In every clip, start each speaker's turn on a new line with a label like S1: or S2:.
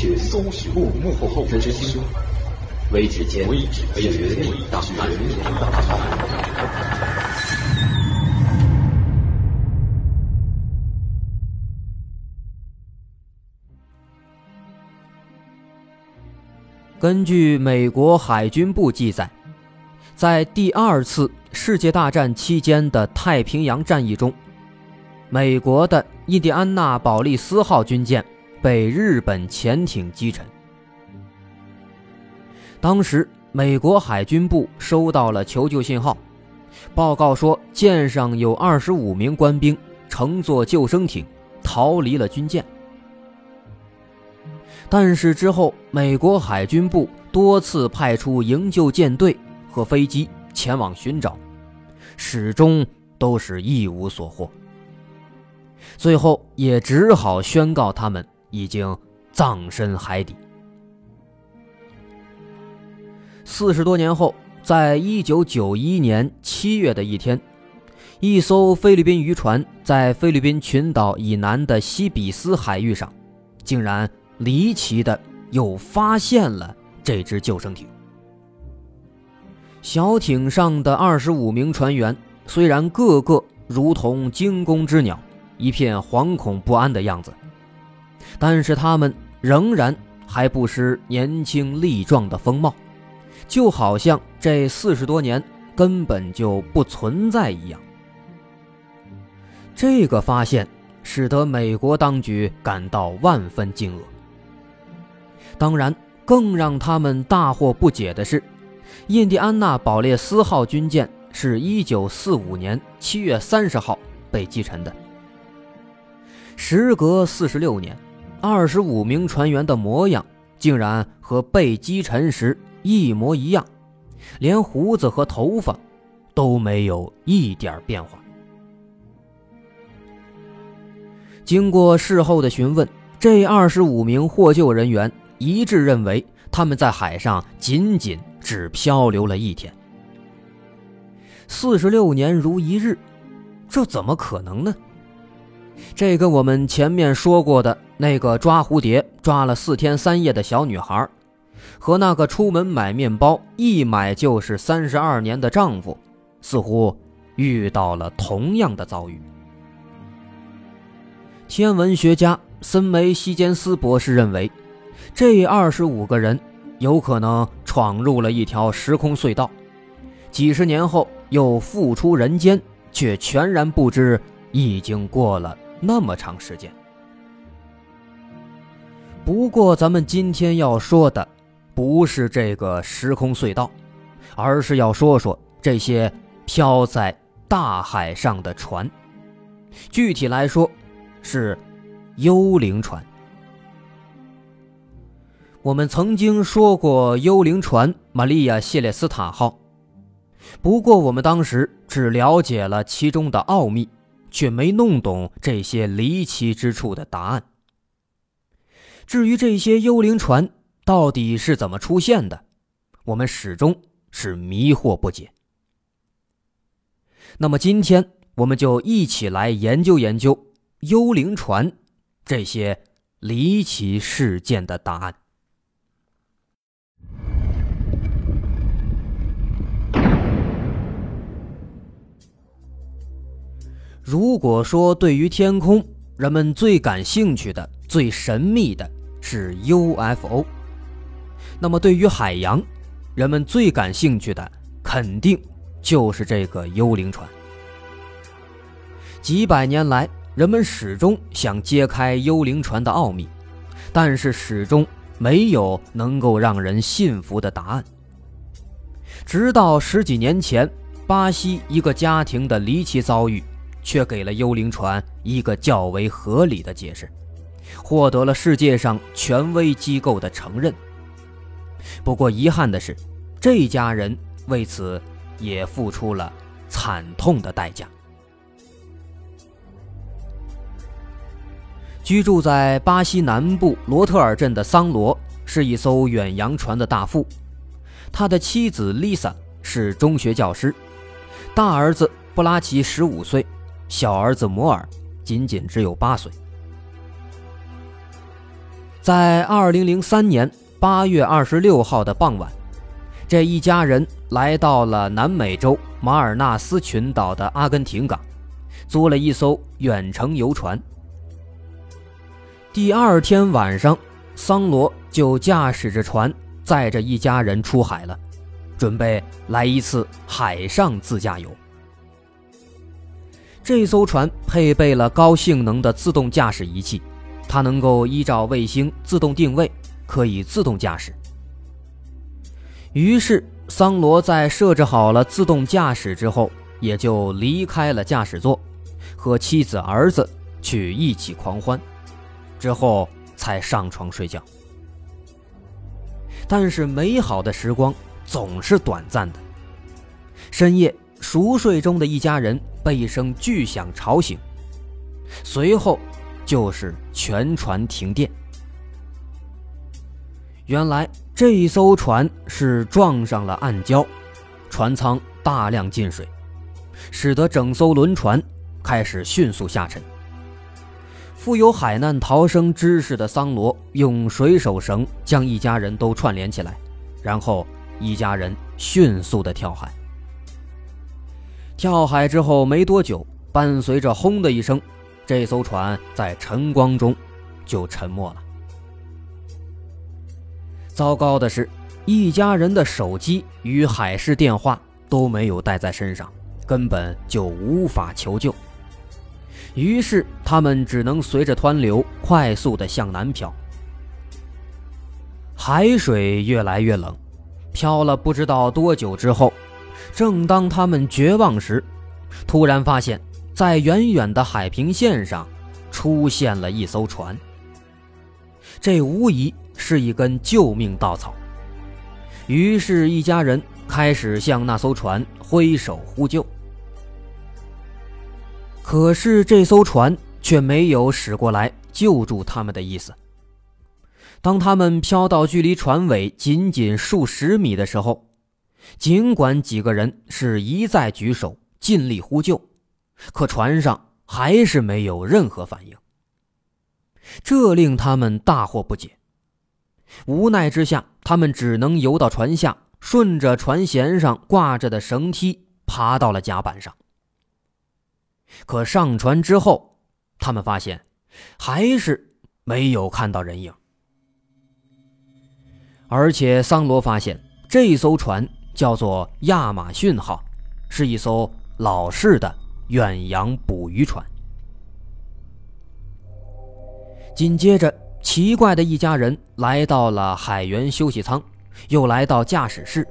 S1: 小，搜寻幕幕后真凶，微指尖绝密档案。
S2: 根据美国海军部记载，在第二次世界大战期间的太平洋战役中，美国的印第安纳保利斯号军舰被日本潜艇击沉。当时，美国海军部收到了求救信号，报告说舰上有二十五名官兵乘坐救生艇逃离了军舰。但是之后，美国海军部多次派出营救舰队和飞机前往寻找，始终都是一无所获。最后也只好宣告他们已经葬身海底。四十多年后，在一九九一年七月的一天，一艘菲律宾渔船在菲律宾群岛以南的西比斯海域上，竟然。离奇的又发现了这只救生艇。小艇上的二十五名船员虽然个个如同惊弓之鸟，一片惶恐不安的样子，但是他们仍然还不失年轻力壮的风貌，就好像这四十多年根本就不存在一样。这个发现使得美国当局感到万分惊愕。当然，更让他们大惑不解的是，印第安纳保列斯号军舰是一九四五年七月三十号被击沉的。时隔四十六年，二十五名船员的模样竟然和被击沉时一模一样，连胡子和头发都没有一点变化。经过事后的询问，这二十五名获救人员。一致认为他们在海上仅仅只漂流了一天，四十六年如一日，这怎么可能呢？这跟我们前面说过的那个抓蝴蝶抓了四天三夜的小女孩，和那个出门买面包一买就是三十二年的丈夫，似乎遇到了同样的遭遇。天文学家森梅希坚斯博士认为。这二十五个人有可能闯入了一条时空隧道，几十年后又复出人间，却全然不知已经过了那么长时间。不过，咱们今天要说的不是这个时空隧道，而是要说说这些飘在大海上的船，具体来说，是幽灵船。我们曾经说过幽灵船“玛利亚·谢列斯塔号”，不过我们当时只了解了其中的奥秘，却没弄懂这些离奇之处的答案。至于这些幽灵船到底是怎么出现的，我们始终是迷惑不解。那么今天我们就一起来研究研究幽灵船这些离奇事件的答案。如果说对于天空，人们最感兴趣的、最神秘的是 UFO，那么对于海洋，人们最感兴趣的肯定就是这个幽灵船。几百年来，人们始终想揭开幽灵船的奥秘，但是始终没有能够让人信服的答案。直到十几年前，巴西一个家庭的离奇遭遇。却给了幽灵船一个较为合理的解释，获得了世界上权威机构的承认。不过遗憾的是，这家人为此也付出了惨痛的代价。居住在巴西南部罗特尔镇的桑罗是一艘远洋船的大副，他的妻子丽萨是中学教师，大儿子布拉奇十五岁。小儿子摩尔仅仅只有八岁。在二零零三年八月二十六号的傍晚，这一家人来到了南美洲马尔纳斯群岛的阿根廷港，租了一艘远程游船。第二天晚上，桑罗就驾驶着船，载着一家人出海了，准备来一次海上自驾游。这艘船配备了高性能的自动驾驶仪器，它能够依照卫星自动定位，可以自动驾驶。于是，桑罗在设置好了自动驾驶之后，也就离开了驾驶座，和妻子、儿子去一起狂欢，之后才上床睡觉。但是，美好的时光总是短暂的。深夜，熟睡中的一家人。被一声巨响吵醒，随后就是全船停电。原来这艘船是撞上了暗礁，船舱大量进水，使得整艘轮船开始迅速下沉。富有海难逃生知识的桑罗用水手绳将一家人都串联起来，然后一家人迅速的跳海。跳海之后没多久，伴随着“轰”的一声，这艘船在晨光中就沉没了。糟糕的是，一家人的手机与海事电话都没有带在身上，根本就无法求救。于是，他们只能随着湍流快速地向南漂。海水越来越冷，漂了不知道多久之后。正当他们绝望时，突然发现，在远远的海平线上，出现了一艘船。这无疑是一根救命稻草。于是，一家人开始向那艘船挥手呼救。可是，这艘船却没有驶过来救助他们的意思。当他们飘到距离船尾仅仅数十米的时候，尽管几个人是一再举手尽力呼救，可船上还是没有任何反应。这令他们大惑不解。无奈之下，他们只能游到船下，顺着船舷上挂着的绳梯爬到了甲板上。可上船之后，他们发现还是没有看到人影，而且桑罗发现这艘船。叫做亚马逊号，是一艘老式的远洋捕鱼船。紧接着，奇怪的一家人来到了海员休息舱，又来到驾驶室，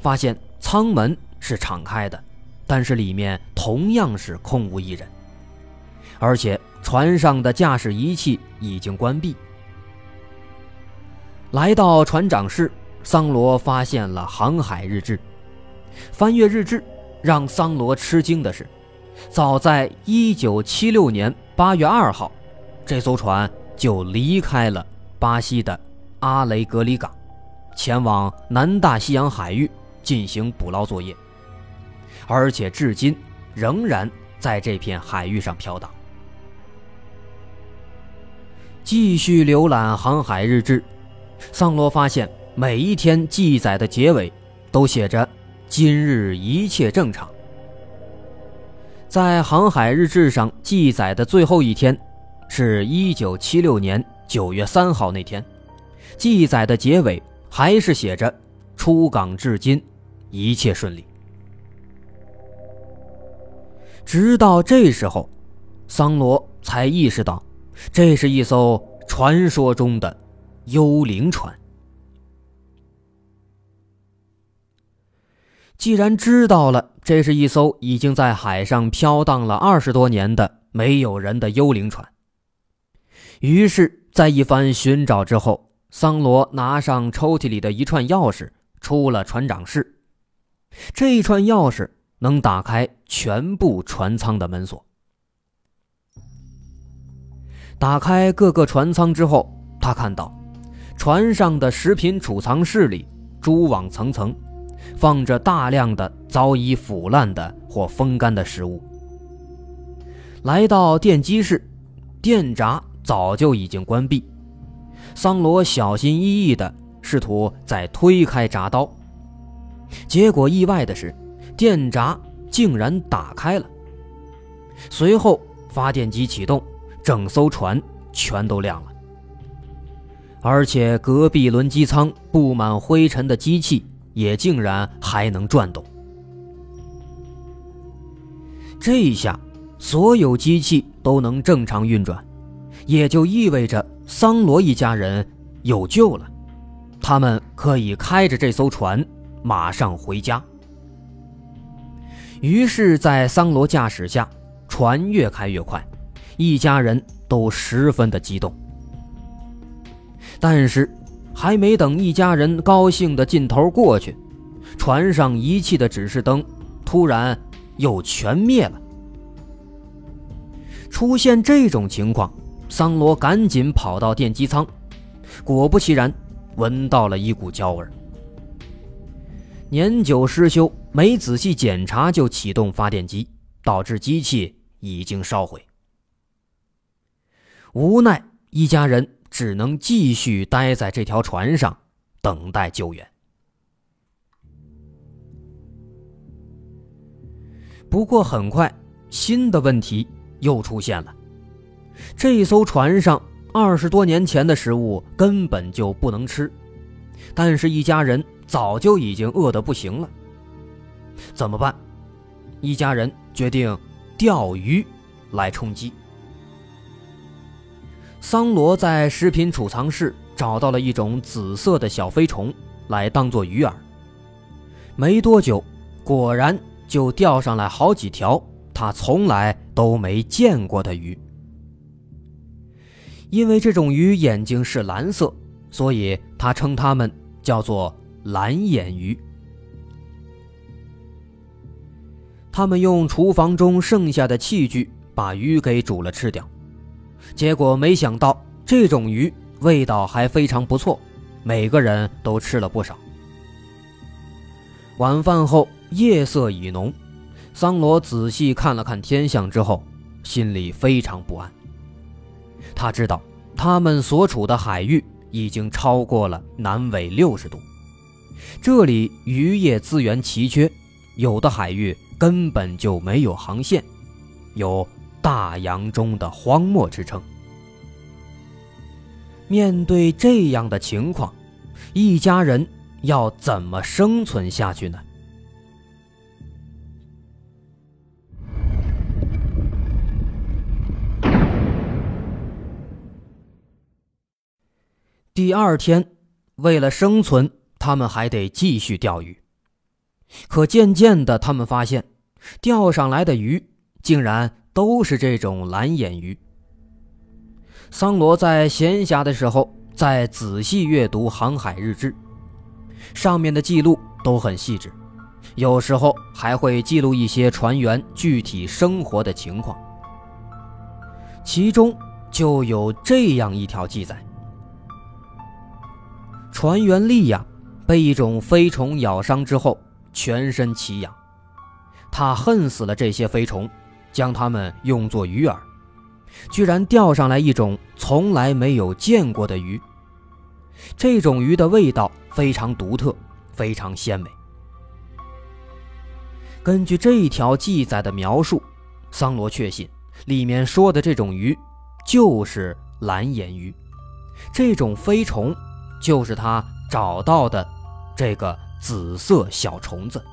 S2: 发现舱门是敞开的，但是里面同样是空无一人，而且船上的驾驶仪器已经关闭。来到船长室。桑罗发现了航海日志，翻阅日志，让桑罗吃惊的是，早在1976年8月2号，这艘船就离开了巴西的阿雷格里港，前往南大西洋海域进行捕捞作业，而且至今仍然在这片海域上飘荡。继续浏览航海日志，桑罗发现。每一天记载的结尾，都写着“今日一切正常”。在航海日志上记载的最后一天，是一九七六年九月三号那天，记载的结尾还是写着“出港至今，一切顺利”。直到这时候，桑罗才意识到，这是一艘传说中的幽灵船。既然知道了这是一艘已经在海上飘荡了二十多年的没有人的幽灵船，于是，在一番寻找之后，桑罗拿上抽屉里的一串钥匙，出了船长室。这一串钥匙能打开全部船舱的门锁。打开各个船舱之后，他看到船上的食品储藏室里蛛网层层。放着大量的早已腐烂的或风干的食物。来到电机室，电闸早就已经关闭，桑罗小心翼翼地试图再推开闸刀，结果意外的是，电闸竟然打开了。随后发电机启动，整艘船全都亮了，而且隔壁轮机舱布满灰尘的机器也竟然还能转动。这一下，所有机器都能正常运转，也就意味着桑罗一家人有救了，他们可以开着这艘船马上回家。于是，在桑罗驾驶下，船越开越快，一家人都十分的激动。但是，还没等一家人高兴的劲头过去，船上仪器的指示灯突然。又全灭了。出现这种情况，桑罗赶紧跑到电机舱，果不其然，闻到了一股焦味。年久失修，没仔细检查就启动发电机，导致机器已经烧毁。无奈，一家人只能继续待在这条船上，等待救援。不过很快，新的问题又出现了。这艘船上二十多年前的食物根本就不能吃，但是，一家人早就已经饿得不行了。怎么办？一家人决定钓鱼来充饥。桑罗在食品储藏室找到了一种紫色的小飞虫，来当做鱼饵。没多久，果然。就钓上来好几条他从来都没见过的鱼。因为这种鱼眼睛是蓝色，所以他称它们叫做蓝眼鱼。他们用厨房中剩下的器具把鱼给煮了吃掉，结果没想到这种鱼味道还非常不错，每个人都吃了不少。晚饭后。夜色已浓，桑罗仔细看了看天象之后，心里非常不安。他知道他们所处的海域已经超过了南纬六十度，这里渔业资源奇缺，有的海域根本就没有航线，有“大洋中的荒漠”之称。面对这样的情况，一家人要怎么生存下去呢？第二天，为了生存，他们还得继续钓鱼。可渐渐的，他们发现，钓上来的鱼竟然都是这种蓝眼鱼。桑罗在闲暇的时候，在仔细阅读航海日志，上面的记录都很细致，有时候还会记录一些船员具体生活的情况。其中就有这样一条记载。船员利亚被一种飞虫咬伤之后，全身奇痒。他恨死了这些飞虫，将它们用作鱼饵，居然钓上来一种从来没有见过的鱼。这种鱼的味道非常独特，非常鲜美。根据这一条记载的描述，桑罗确信里面说的这种鱼就是蓝眼鱼，这种飞虫。就是他找到的这个紫色小虫子。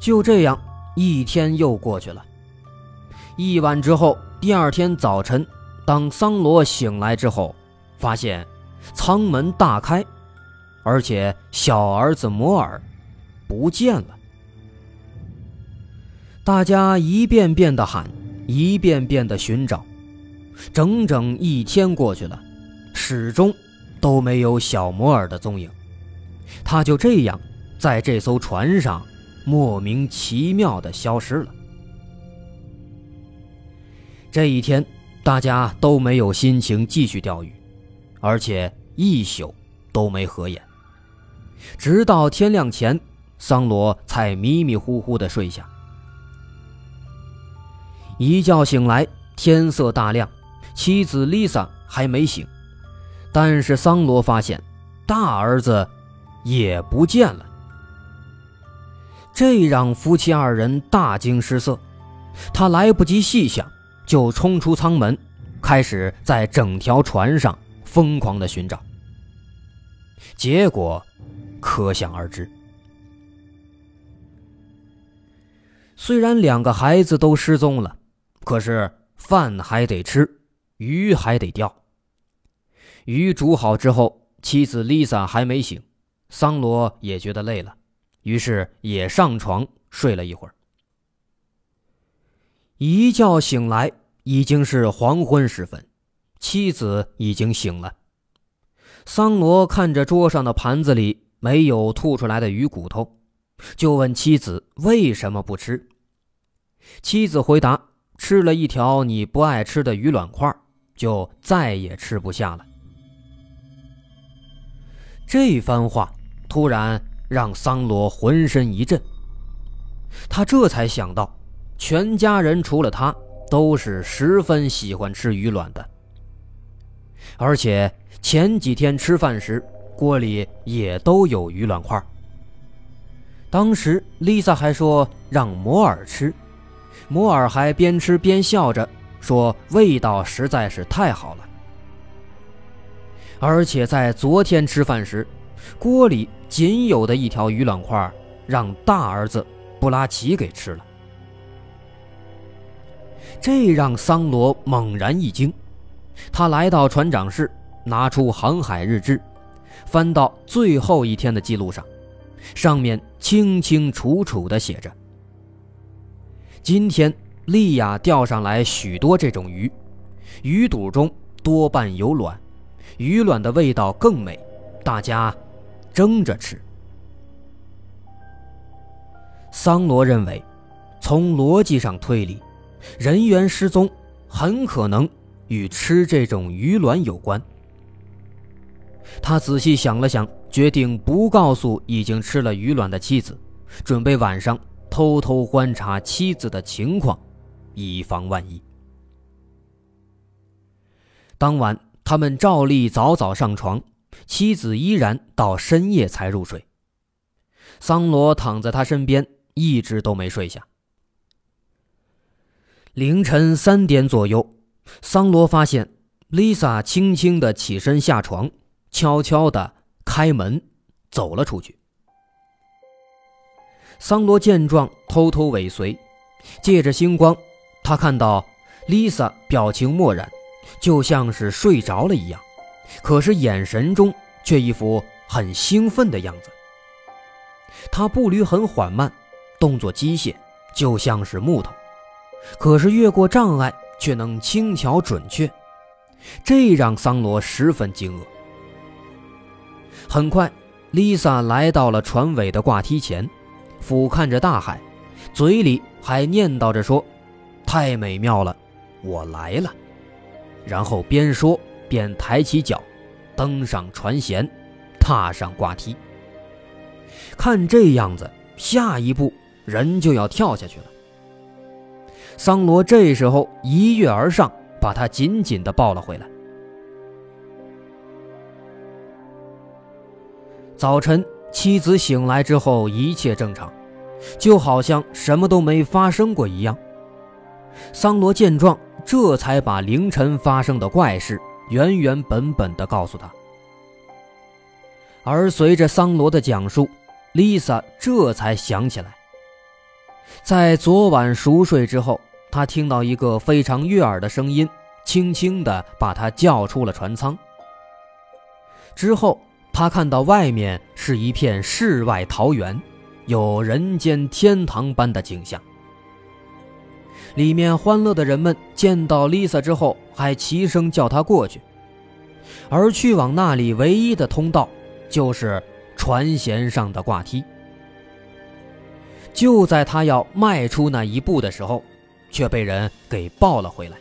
S2: 就这样，一天又过去了。一晚之后，第二天早晨，当桑罗醒来之后，发现舱门大开，而且小儿子摩尔不见了。大家一遍遍的喊，一遍遍的寻找，整整一天过去了。始终都没有小摩尔的踪影，他就这样在这艘船上莫名其妙的消失了。这一天，大家都没有心情继续钓鱼，而且一宿都没合眼。直到天亮前，桑罗才迷迷糊糊的睡下。一觉醒来，天色大亮，妻子丽萨。还没醒，但是桑罗发现大儿子也不见了，这让夫妻二人大惊失色。他来不及细想，就冲出舱门，开始在整条船上疯狂的寻找。结果可想而知。虽然两个孩子都失踪了，可是饭还得吃，鱼还得钓。鱼煮好之后，妻子丽萨还没醒，桑罗也觉得累了，于是也上床睡了一会儿。一觉醒来，已经是黄昏时分，妻子已经醒了。桑罗看着桌上的盘子里没有吐出来的鱼骨头，就问妻子为什么不吃。妻子回答：“吃了一条你不爱吃的鱼卵块，就再也吃不下了。”这番话突然让桑罗浑身一震，他这才想到。全家人除了他，都是十分喜欢吃鱼卵的。而且前几天吃饭时，锅里也都有鱼卵块。当时丽萨还说让摩尔吃，摩尔还边吃边笑着说味道实在是太好了。而且在昨天吃饭时，锅里仅有的一条鱼卵块，让大儿子布拉奇给吃了。这让桑罗猛然一惊，他来到船长室，拿出航海日志，翻到最后一天的记录上，上面清清楚楚地写着：今天利亚钓上来许多这种鱼，鱼肚中多半有卵，鱼卵的味道更美，大家蒸着吃。桑罗认为，从逻辑上推理。人员失踪，很可能与吃这种鱼卵有关。他仔细想了想，决定不告诉已经吃了鱼卵的妻子，准备晚上偷偷观察妻子的情况，以防万一。当晚，他们照例早早上床，妻子依然到深夜才入睡。桑罗躺在他身边，一直都没睡下。凌晨三点左右，桑罗发现丽萨轻轻的起身下床，悄悄的开门走了出去。桑罗见状，偷偷尾随，借着星光，他看到丽萨表情漠然，就像是睡着了一样，可是眼神中却一副很兴奋的样子。他步履很缓慢，动作机械，就像是木头。可是越过障碍却能轻巧准确，这让桑罗十分惊愕。很快，丽萨来到了船尾的挂梯前，俯瞰着大海，嘴里还念叨着说：“太美妙了，我来了。”然后边说便抬起脚，登上船舷，踏上挂梯。看这样子，下一步人就要跳下去了。桑罗这时候一跃而上，把他紧紧的抱了回来。早晨，妻子醒来之后一切正常，就好像什么都没发生过一样。桑罗见状，这才把凌晨发生的怪事原原本本地告诉他。而随着桑罗的讲述，丽萨这才想起来。在昨晚熟睡之后，他听到一个非常悦耳的声音，轻轻地把他叫出了船舱。之后，他看到外面是一片世外桃源，有人间天堂般的景象。里面欢乐的人们见到丽萨之后，还齐声叫她过去。而去往那里唯一的通道，就是船舷上的挂梯。就在他要迈出那一步的时候，却被人给抱了回来。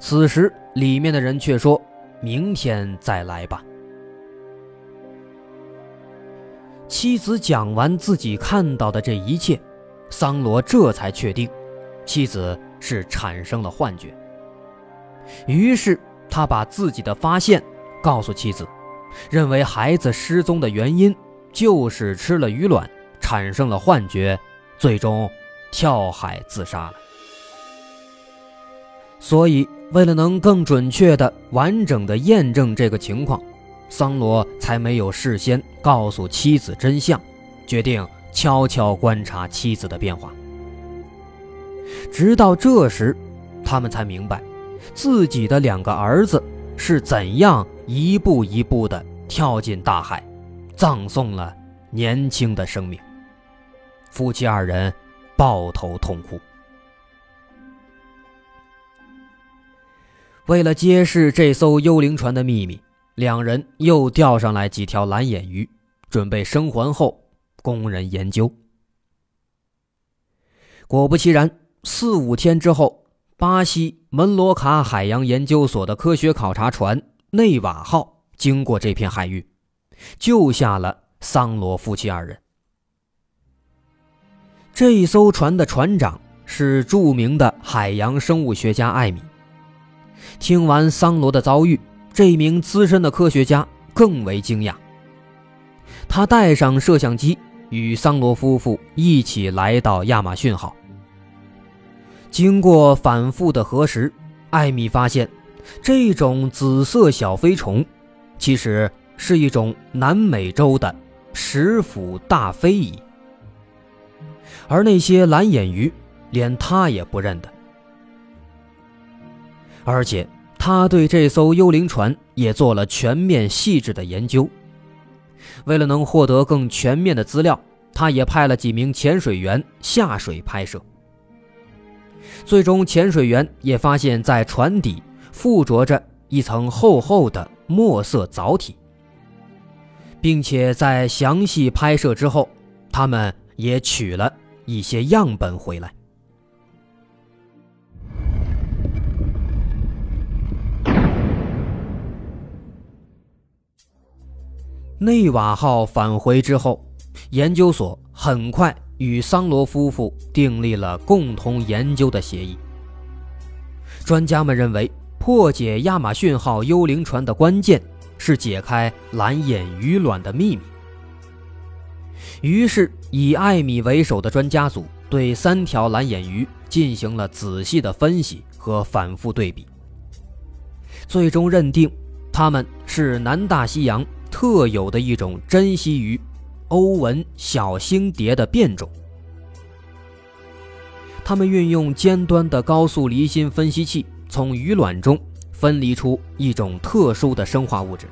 S2: 此时，里面的人却说：“明天再来吧。”妻子讲完自己看到的这一切，桑罗这才确定，妻子是产生了幻觉。于是，他把自己的发现告诉妻子，认为孩子失踪的原因就是吃了鱼卵，产生了幻觉，最终跳海自杀了。所以，为了能更准确的、完整的验证这个情况，桑罗才没有事先告诉妻子真相，决定悄悄观察妻子的变化。直到这时，他们才明白，自己的两个儿子是怎样一步一步地跳进大海，葬送了年轻的生命。夫妻二人抱头痛哭。为了揭示这艘幽灵船的秘密，两人又钓上来几条蓝眼鱼，准备生还后供人研究。果不其然。四五天之后，巴西门罗卡海洋研究所的科学考察船“内瓦号”经过这片海域，救下了桑罗夫妻二人。这一艘船的船长是著名的海洋生物学家艾米。听完桑罗的遭遇，这名资深的科学家更为惊讶。他带上摄像机，与桑罗夫妇一起来到亚马逊号。经过反复的核实，艾米发现，这种紫色小飞虫，其实是一种南美洲的食腐大飞蚁。而那些蓝眼鱼，连他也不认得。而且，他对这艘幽灵船也做了全面细致的研究。为了能获得更全面的资料，他也派了几名潜水员下水拍摄。最终，潜水员也发现，在船底附着着一层厚厚的墨色藻体，并且在详细拍摄之后，他们也取了一些样本回来。内瓦号返回之后，研究所很快。与桑罗夫妇订立了共同研究的协议。专家们认为，破解亚马逊号幽灵船的关键是解开蓝眼鱼卵的秘密。于是，以艾米为首的专家组对三条蓝眼鱼进行了仔细的分析和反复对比，最终认定它们是南大西洋特有的一种珍稀鱼。欧文小星蝶的变种，他们运用尖端的高速离心分析器，从鱼卵中分离出一种特殊的生化物质，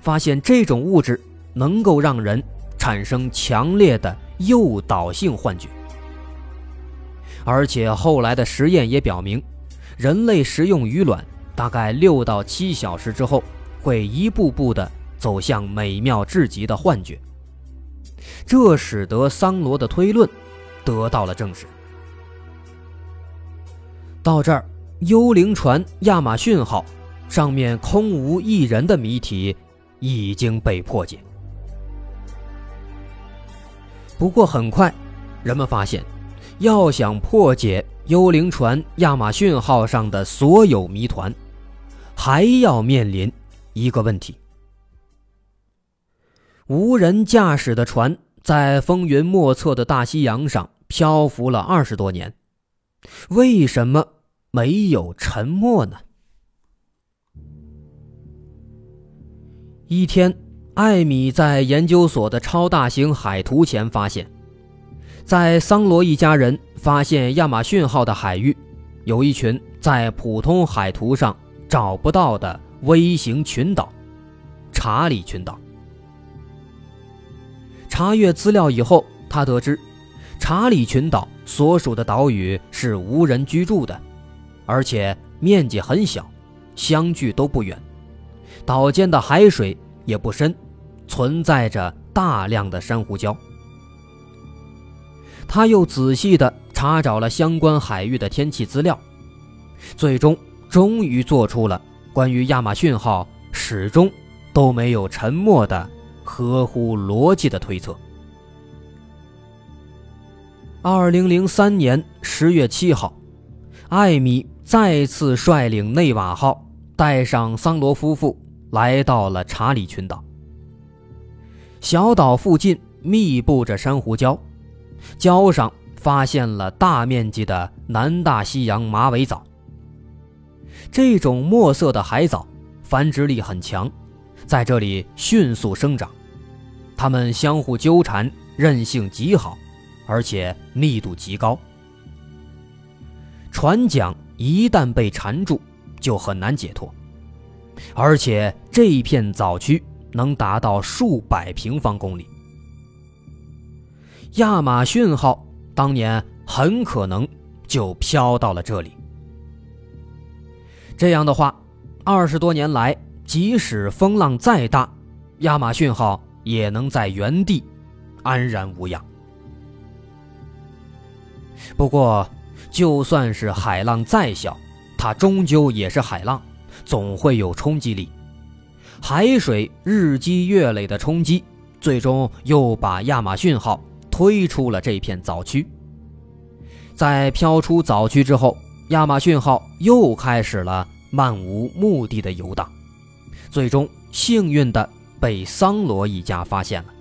S2: 发现这种物质能够让人产生强烈的诱导性幻觉，而且后来的实验也表明，人类食用鱼卵大概六到七小时之后，会一步步的走向美妙至极的幻觉。这使得桑罗的推论得到了证实。到这儿，幽灵船亚马逊号上面空无一人的谜题已经被破解。不过很快，人们发现，要想破解幽灵船亚马逊号上的所有谜团，还要面临一个问题。无人驾驶的船在风云莫测的大西洋上漂浮了二十多年，为什么没有沉没呢？一天，艾米在研究所的超大型海图前发现，在桑罗一家人发现亚马逊号的海域，有一群在普通海图上找不到的微型群岛——查理群岛。查阅资料以后，他得知，查理群岛所属的岛屿是无人居住的，而且面积很小，相距都不远，岛间的海水也不深，存在着大量的珊瑚礁。他又仔细地查找了相关海域的天气资料，最终终于做出了关于亚马逊号始终都没有沉没的。合乎逻辑的推测。二零零三年十月七号，艾米再次率领内瓦号带上桑罗夫妇来到了查理群岛。小岛附近密布着珊瑚礁，礁上发现了大面积的南大西洋马尾藻。这种墨色的海藻繁殖力很强，在这里迅速生长，它们相互纠缠，韧性极好，而且密度极高。船桨一旦被缠住，就很难解脱，而且这一片藻区能达到数百平方公里。亚马逊号当年很可能就飘到了这里。这样的话，二十多年来，即使风浪再大，亚马逊号也能在原地安然无恙。不过，就算是海浪再小，它终究也是海浪，总会有冲击力。海水日积月累的冲击，最终又把亚马逊号推出了这片藻区。在飘出藻区之后，亚马逊号又开始了漫无目的的游荡，最终幸运的被桑罗一家发现了。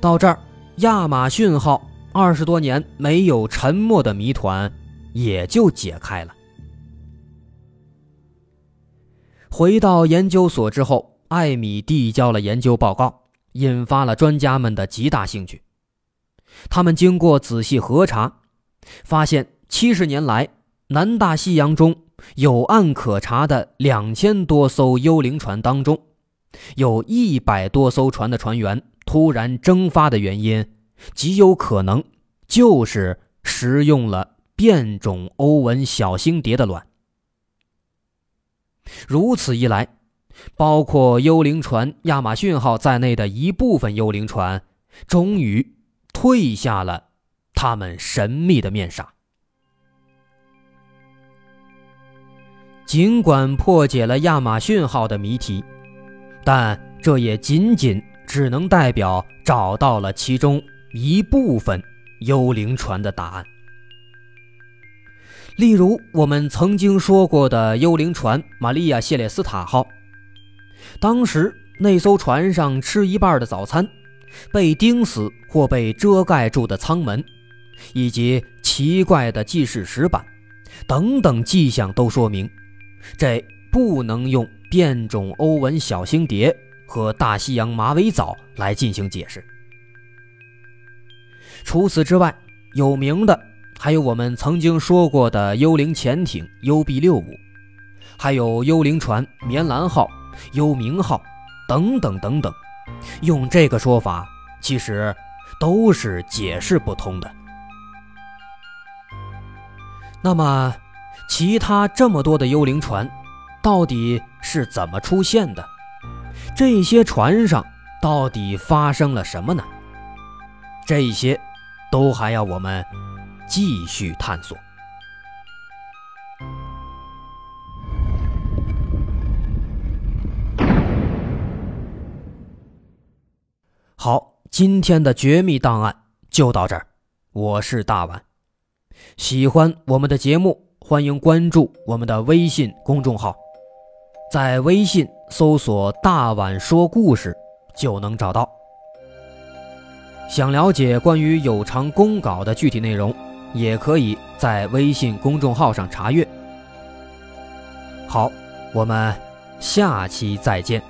S2: 到这儿，亚马逊号。二十多年没有沉没的谜团也就解开了。回到研究所之后，艾米递交了研究报告，引发了专家们的极大兴趣。他们经过仔细核查，发现七十年来南大西洋中有案可查的两千多艘幽灵船当中，有一百多艘船的船员突然蒸发的原因。极有可能就是食用了变种欧文小星蝶的卵。如此一来，包括幽灵船亚马逊号在内的一部分幽灵船，终于褪下了他们神秘的面纱。尽管破解了亚马逊号的谜题，但这也仅仅只能代表找到了其中。一部分幽灵船的答案，例如我们曾经说过的幽灵船“玛利亚·谢列斯塔号”。当时那艘船上吃一半的早餐，被钉死或被遮盖住的舱门，以及奇怪的记事石板等等迹象，都说明这不能用变种欧文小星蝶和大西洋马尾藻来进行解释。除此之外，有名的还有我们曾经说过的幽灵潜艇 UB 六五，还有幽灵船棉兰号、幽冥号等等等等。用这个说法，其实都是解释不通的。那么，其他这么多的幽灵船，到底是怎么出现的？这些船上到底发生了什么呢？这些。都还要我们继续探索。好，今天的绝密档案就到这儿。我是大碗，喜欢我们的节目，欢迎关注我们的微信公众号，在微信搜索“大碗说故事”就能找到。想了解关于有偿公稿的具体内容，也可以在微信公众号上查阅。好，我们下期再见。